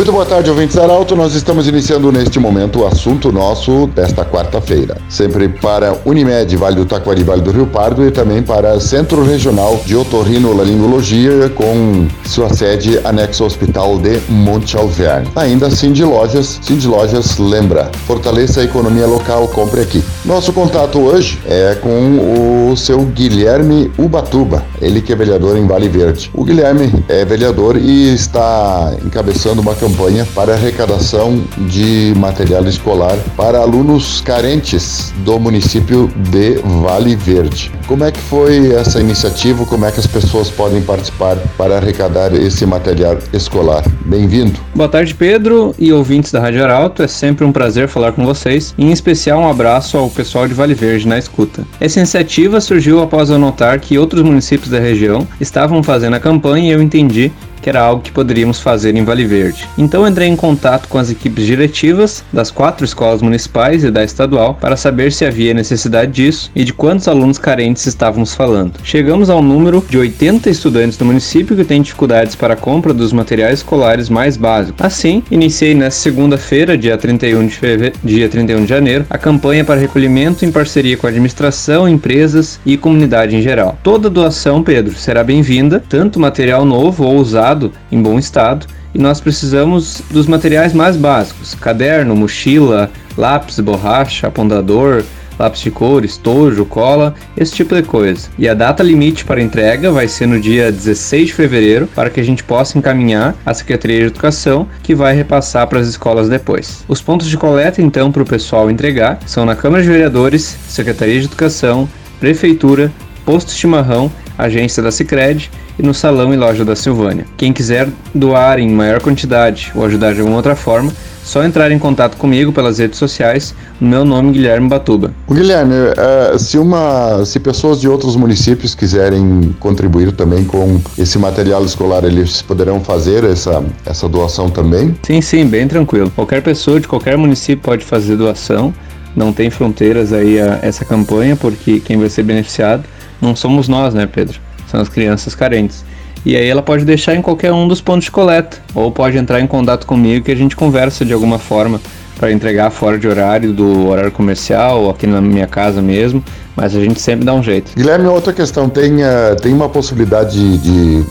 Muito boa tarde, ouvintes Arauto. Nós estamos iniciando neste momento o assunto nosso desta quarta-feira. Sempre para Unimed, Vale do Taquari, Vale do Rio Pardo e também para Centro Regional de Otorrinolaringologia com sua sede anexo ao Hospital de Monte Alverne. Ainda Cindy Lojas. Cindy Lojas lembra, fortaleça a economia local, compre aqui. Nosso contato hoje é com o seu Guilherme Ubatuba, ele que é vereador em Vale Verde. O Guilherme é vereador e está encabeçando uma campanha para arrecadação de material escolar para alunos carentes do município de Vale Verde. Como é que foi essa iniciativa? Como é que as pessoas podem participar para arrecadar esse material escolar? Bem-vindo. Boa tarde, Pedro e ouvintes da Rádio Arauto. É sempre um prazer falar com vocês. Em especial, um abraço ao pessoal de Vale Verde na escuta. Essa iniciativa surgiu após eu notar que outros municípios da região estavam fazendo a campanha e eu entendi que era algo que poderíamos fazer em Vale Verde. Então entrei em contato com as equipes diretivas das quatro escolas municipais e da estadual para saber se havia necessidade disso e de quantos alunos carentes estávamos falando. Chegamos ao número de 80 estudantes do município que têm dificuldades para a compra dos materiais escolares mais básicos. Assim, iniciei nesta segunda-feira, dia 31 de fevereiro, dia 31 de janeiro, a campanha para recolhimento em parceria com a administração, empresas e comunidade em geral. Toda doação, Pedro, será bem-vinda, tanto material novo ou usado em bom estado, e nós precisamos dos materiais mais básicos: caderno, mochila, lápis, borracha, apontador, lápis de cor, estojo, cola, esse tipo de coisa. E a data limite para entrega vai ser no dia 16 de fevereiro, para que a gente possa encaminhar à Secretaria de Educação, que vai repassar para as escolas depois. Os pontos de coleta, então, para o pessoal entregar são na Câmara de Vereadores, Secretaria de Educação, Prefeitura, Posto Chimarrão, Agência da Sicredi e no salão e loja da Silvânia. Quem quiser doar em maior quantidade ou ajudar de alguma outra forma, só entrar em contato comigo pelas redes sociais, no meu nome Guilherme Batuba. Guilherme, uh, se uma, se pessoas de outros municípios quiserem contribuir também com esse material escolar, eles poderão fazer essa, essa doação também? Sim, sim, bem tranquilo. Qualquer pessoa de qualquer município pode fazer doação. Não tem fronteiras aí a essa campanha, porque quem vai ser beneficiado não somos nós, né, Pedro? São as crianças carentes. E aí ela pode deixar em qualquer um dos pontos de coleta, ou pode entrar em contato comigo que a gente conversa de alguma forma para entregar fora de horário do horário comercial ou aqui na minha casa mesmo, mas a gente sempre dá um jeito. Guilherme, outra questão, tem, uh, tem uma possibilidade de,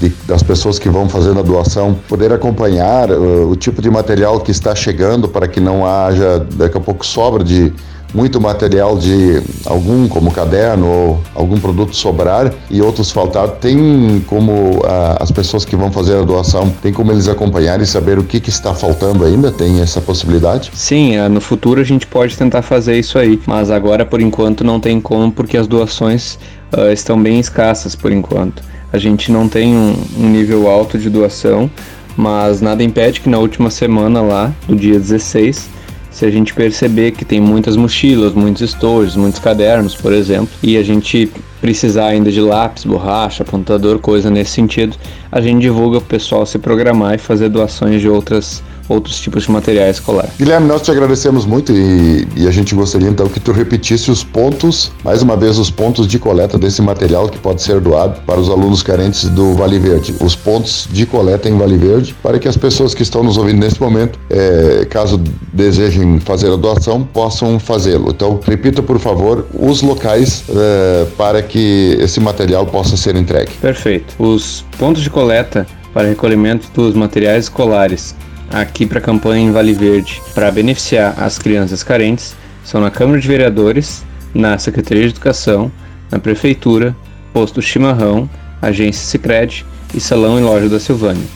de, das pessoas que vão fazendo a doação poder acompanhar uh, o tipo de material que está chegando para que não haja daqui a pouco sobra de muito material de algum, como caderno ou algum produto sobrar e outros faltar, tem como ah, as pessoas que vão fazer a doação, tem como eles acompanhar e saber o que, que está faltando ainda? Tem essa possibilidade? Sim, ah, no futuro a gente pode tentar fazer isso aí, mas agora por enquanto não tem como porque as doações uh, estão bem escassas por enquanto. A gente não tem um, um nível alto de doação, mas nada impede que na última semana lá, do dia 16, se a gente perceber que tem muitas mochilas, muitos estojos, muitos cadernos, por exemplo, e a gente precisar ainda de lápis, borracha, apontador, coisa nesse sentido, a gente divulga para o pessoal se programar e fazer doações de outras outros tipos de material escolar. Guilherme, nós te agradecemos muito e, e, a gente gostaria então que tu repetisse os pontos, mais uma vez, os pontos de coleta desse material que pode ser doado para os alunos carentes do Vale Verde. Os pontos de coleta em Vale Verde, para que as pessoas que estão nos ouvindo nesse momento, é, caso desejem fazer a doação, possam fazê-lo. Então, repita, por favor, os locais é, para que esse material possa ser entregue. Perfeito. Os pontos de coleta para recolhimento dos materiais escolares aqui para a campanha em Vale Verde para beneficiar as crianças carentes são na Câmara de Vereadores, na Secretaria de Educação, na Prefeitura, Posto Chimarrão, Agência Sicredi e Salão e Loja da Silvânia.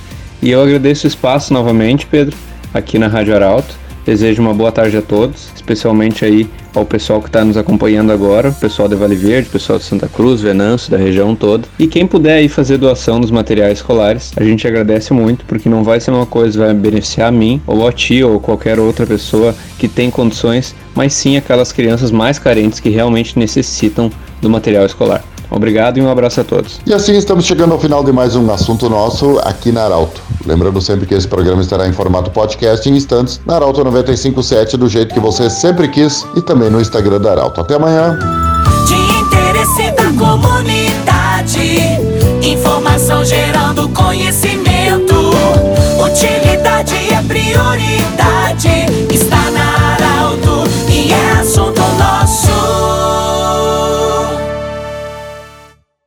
E eu agradeço o espaço novamente, Pedro, aqui na Rádio Arauto Desejo uma boa tarde a todos, especialmente aí ao pessoal que está nos acompanhando agora, o pessoal de Vale Verde, o pessoal de Santa Cruz, Venâncio, da região toda. E quem puder aí fazer doação dos materiais escolares, a gente agradece muito, porque não vai ser uma coisa que vai beneficiar a mim, ou a ti, ou qualquer outra pessoa que tem condições, mas sim aquelas crianças mais carentes que realmente necessitam do material escolar. Obrigado e um abraço a todos. E assim estamos chegando ao final de mais um assunto nosso aqui na Arauto. Lembrando sempre que esse programa estará em formato podcast em instantes na Arauto 957 do jeito que você sempre quis e também no Instagram da Arauto. Até amanhã. De interesse da comunidade, informação gerando conhecimento. Utilidade é prioridade.